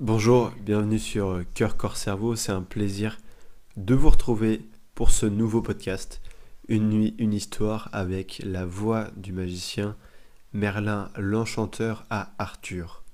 Bonjour, bienvenue sur Cœur, Corps, Cerveau. C'est un plaisir de vous retrouver pour ce nouveau podcast. Une nuit, une histoire avec la voix du magicien Merlin l'Enchanteur à Arthur.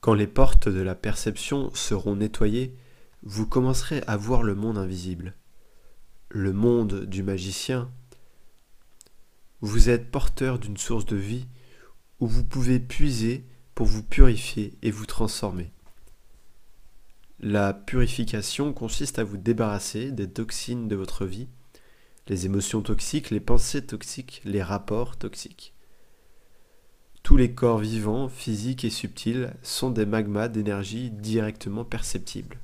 Quand les portes de la perception seront nettoyées, vous commencerez à voir le monde invisible. Le monde du magicien. Vous êtes porteur d'une source de vie où vous pouvez puiser pour vous purifier et vous transformer. La purification consiste à vous débarrasser des toxines de votre vie, les émotions toxiques, les pensées toxiques, les rapports toxiques. Tous les corps vivants, physiques et subtils sont des magmas d'énergie directement perceptibles.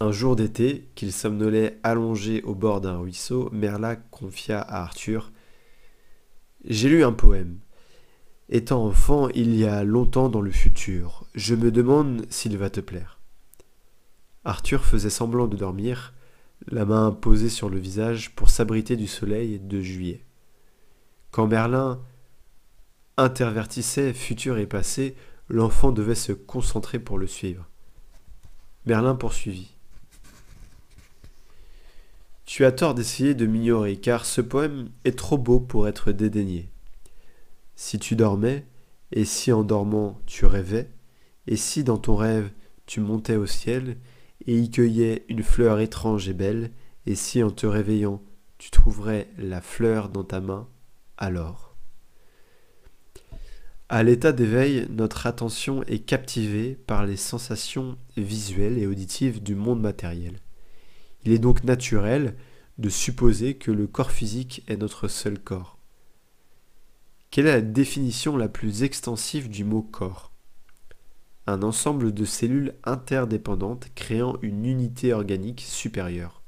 Un jour d'été, qu'il somnolait allongé au bord d'un ruisseau, Merla confia à Arthur J'ai lu un poème. Étant enfant il y a longtemps dans le futur, je me demande s'il va te plaire. Arthur faisait semblant de dormir, la main posée sur le visage pour s'abriter du soleil de juillet. Quand Merlin intervertissait futur et passé, l'enfant devait se concentrer pour le suivre. Merlin poursuivit. Tu as tort d'essayer de m'ignorer, car ce poème est trop beau pour être dédaigné. Si tu dormais, et si en dormant tu rêvais, et si dans ton rêve tu montais au ciel, et y cueillais une fleur étrange et belle, et si en te réveillant tu trouverais la fleur dans ta main, alors. À l'état d'éveil, notre attention est captivée par les sensations visuelles et auditives du monde matériel. Il est donc naturel de supposer que le corps physique est notre seul corps. Quelle est la définition la plus extensive du mot corps? Un ensemble de cellules interdépendantes créant une unité organique supérieure,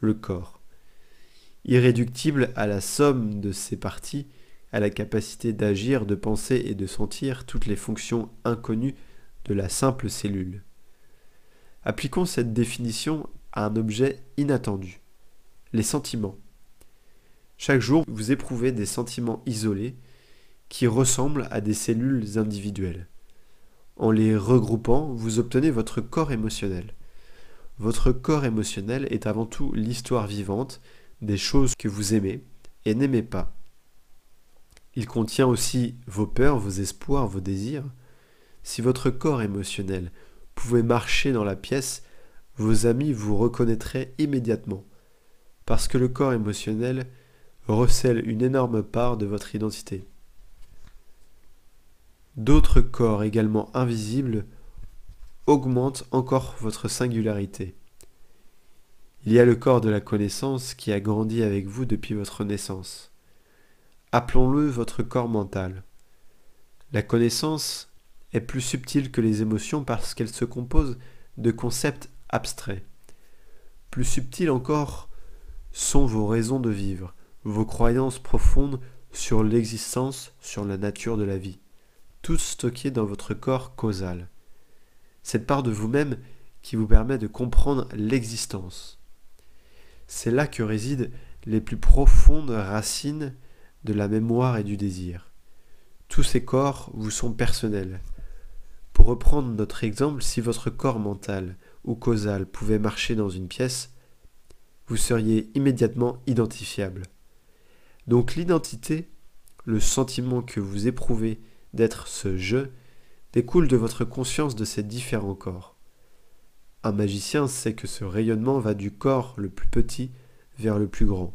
le corps. Irréductible à la somme de ses parties, à la capacité d'agir, de penser et de sentir toutes les fonctions inconnues de la simple cellule. Appliquons cette définition à un objet inattendu, les sentiments. Chaque jour, vous éprouvez des sentiments isolés qui ressemblent à des cellules individuelles. En les regroupant, vous obtenez votre corps émotionnel. Votre corps émotionnel est avant tout l'histoire vivante des choses que vous aimez et n'aimez pas. Il contient aussi vos peurs, vos espoirs, vos désirs. Si votre corps émotionnel pouvait marcher dans la pièce, vos amis vous reconnaîtraient immédiatement, parce que le corps émotionnel recèle une énorme part de votre identité. D'autres corps également invisibles augmentent encore votre singularité. Il y a le corps de la connaissance qui a grandi avec vous depuis votre naissance. Appelons-le votre corps mental. La connaissance est plus subtile que les émotions parce qu'elle se compose de concepts abstraits. Plus subtils encore sont vos raisons de vivre, vos croyances profondes sur l'existence, sur la nature de la vie tout stocké dans votre corps causal. Cette part de vous-même qui vous permet de comprendre l'existence. C'est là que résident les plus profondes racines de la mémoire et du désir. Tous ces corps vous sont personnels. Pour reprendre notre exemple, si votre corps mental ou causal pouvait marcher dans une pièce, vous seriez immédiatement identifiable. Donc l'identité, le sentiment que vous éprouvez d'être ce je découle de votre conscience de ces différents corps. Un magicien sait que ce rayonnement va du corps le plus petit vers le plus grand.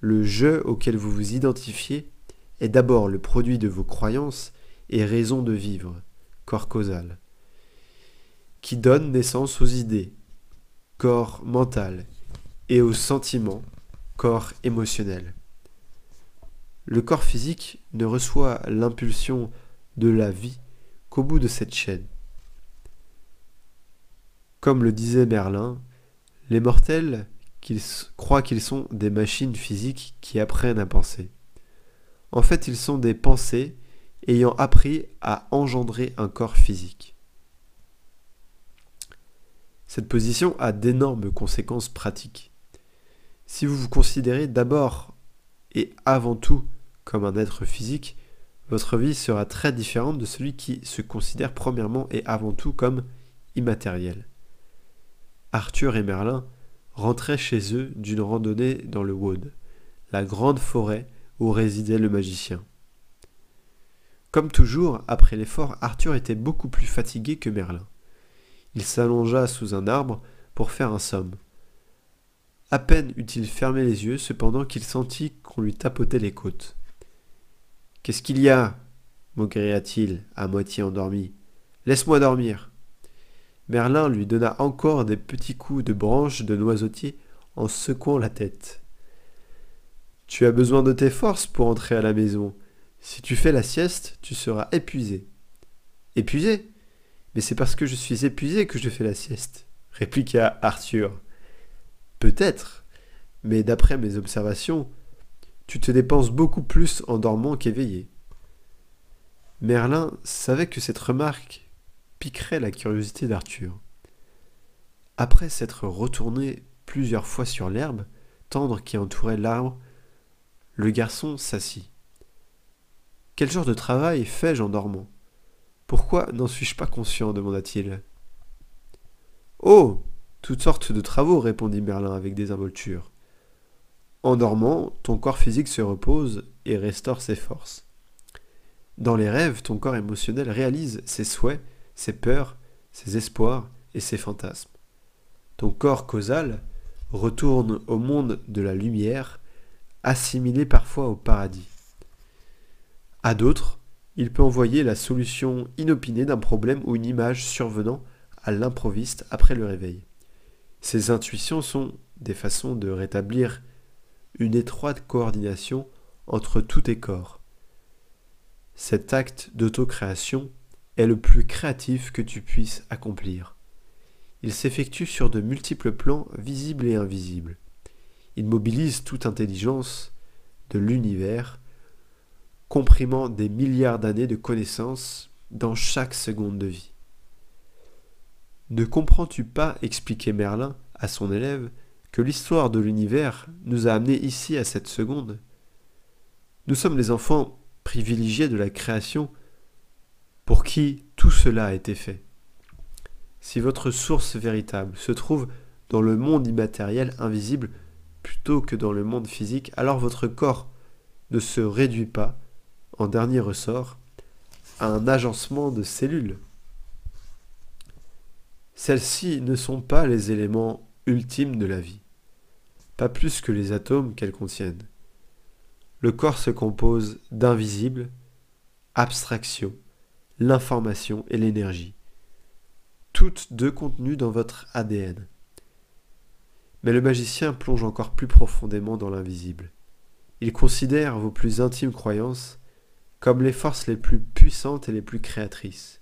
Le je auquel vous vous identifiez est d'abord le produit de vos croyances et raisons de vivre, corps causal, qui donne naissance aux idées, corps mental, et aux sentiments, corps émotionnel. Le corps physique ne reçoit l'impulsion de la vie qu'au bout de cette chaîne. Comme le disait Merlin, les mortels croient qu'ils sont des machines physiques qui apprennent à penser. En fait, ils sont des pensées ayant appris à engendrer un corps physique. Cette position a d'énormes conséquences pratiques. Si vous vous considérez d'abord et avant tout comme un être physique, votre vie sera très différente de celui qui se considère premièrement et avant tout comme immatériel. Arthur et Merlin rentraient chez eux d'une randonnée dans le Wood, la grande forêt où résidait le magicien. Comme toujours, après l'effort, Arthur était beaucoup plus fatigué que Merlin. Il s'allongea sous un arbre pour faire un somme. À peine eut-il fermé les yeux, cependant qu'il sentit qu'on lui tapotait les côtes. Qu'est-ce qu'il y a maugréa-t-il, à moitié endormi? Laisse-moi dormir. Merlin lui donna encore des petits coups de branche de noisetier en secouant la tête. Tu as besoin de tes forces pour entrer à la maison. Si tu fais la sieste, tu seras épuisé. Épuisé? Mais c'est parce que je suis épuisé que je fais la sieste, répliqua Arthur. Peut-être, mais d'après mes observations, tu te dépenses beaucoup plus en dormant qu'éveillé. Merlin savait que cette remarque piquerait la curiosité d'Arthur. Après s'être retourné plusieurs fois sur l'herbe tendre qui entourait l'arbre, le garçon s'assit. Quel genre de travail fais-je en dormant? Pourquoi n'en suis-je pas conscient? demanda-t-il. Oh toutes sortes de travaux, répondit Merlin avec désinvolture. En dormant, ton corps physique se repose et restaure ses forces. Dans les rêves, ton corps émotionnel réalise ses souhaits, ses peurs, ses espoirs et ses fantasmes. Ton corps causal retourne au monde de la lumière, assimilé parfois au paradis. À d'autres, il peut envoyer la solution inopinée d'un problème ou une image survenant à l'improviste après le réveil. Ces intuitions sont des façons de rétablir une étroite coordination entre tous tes corps. Cet acte d'autocréation est le plus créatif que tu puisses accomplir. Il s'effectue sur de multiples plans visibles et invisibles. Il mobilise toute intelligence de l'univers, comprimant des milliards d'années de connaissances dans chaque seconde de vie. Ne comprends-tu pas, expliquait Merlin à son élève, que l'histoire de l'univers nous a amenés ici à cette seconde Nous sommes les enfants privilégiés de la création pour qui tout cela a été fait. Si votre source véritable se trouve dans le monde immatériel invisible plutôt que dans le monde physique, alors votre corps ne se réduit pas, en dernier ressort, à un agencement de cellules. Celles-ci ne sont pas les éléments ultimes de la vie, pas plus que les atomes qu'elles contiennent. Le corps se compose d'invisibles, abstractions, l'information et l'énergie, toutes deux contenues dans votre ADN. Mais le magicien plonge encore plus profondément dans l'invisible. Il considère vos plus intimes croyances comme les forces les plus puissantes et les plus créatrices.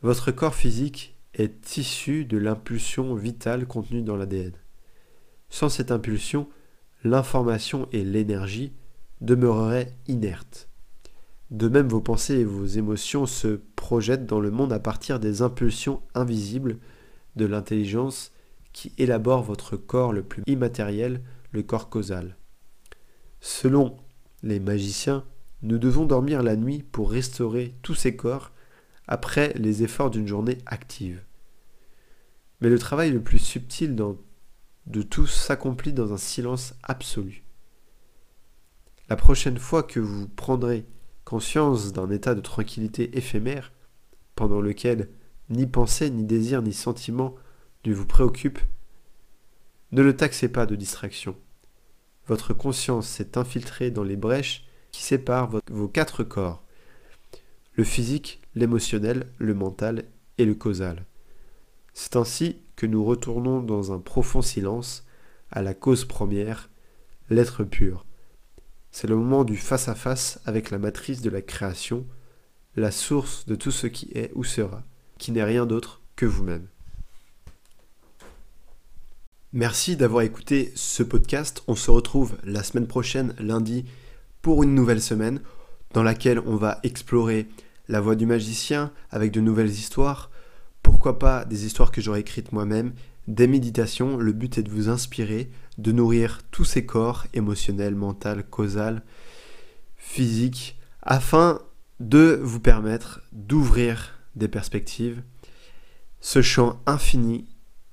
Votre corps physique est issu de l'impulsion vitale contenue dans l'ADN. Sans cette impulsion, l'information et l'énergie demeureraient inertes. De même, vos pensées et vos émotions se projettent dans le monde à partir des impulsions invisibles de l'intelligence qui élabore votre corps le plus immatériel, le corps causal. Selon les magiciens, nous devons dormir la nuit pour restaurer tous ces corps après les efforts d'une journée active. Mais le travail le plus subtil de tous s'accomplit dans un silence absolu. La prochaine fois que vous prendrez conscience d'un état de tranquillité éphémère, pendant lequel ni pensée, ni désir, ni sentiment ne vous préoccupent, ne le taxez pas de distraction. Votre conscience s'est infiltrée dans les brèches qui séparent vos quatre corps, le physique, l'émotionnel, le mental et le causal. C'est ainsi que nous retournons dans un profond silence à la cause première, l'être pur. C'est le moment du face-à-face avec la matrice de la création, la source de tout ce qui est ou sera, qui n'est rien d'autre que vous-même. Merci d'avoir écouté ce podcast. On se retrouve la semaine prochaine, lundi, pour une nouvelle semaine dans laquelle on va explorer la voix du magicien avec de nouvelles histoires. Pourquoi pas des histoires que j'aurais écrites moi-même, des méditations. Le but est de vous inspirer, de nourrir tous ces corps émotionnels, mental, causal, physique, afin de vous permettre d'ouvrir des perspectives, ce champ infini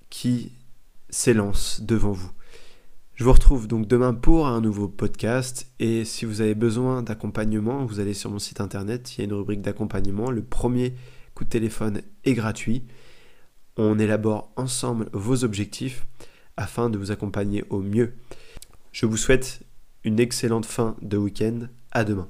qui s'élance devant vous. Je vous retrouve donc demain pour un nouveau podcast et si vous avez besoin d'accompagnement, vous allez sur mon site internet, il y a une rubrique d'accompagnement, le premier coup de téléphone est gratuit. On élabore ensemble vos objectifs afin de vous accompagner au mieux. Je vous souhaite une excellente fin de week-end. À demain.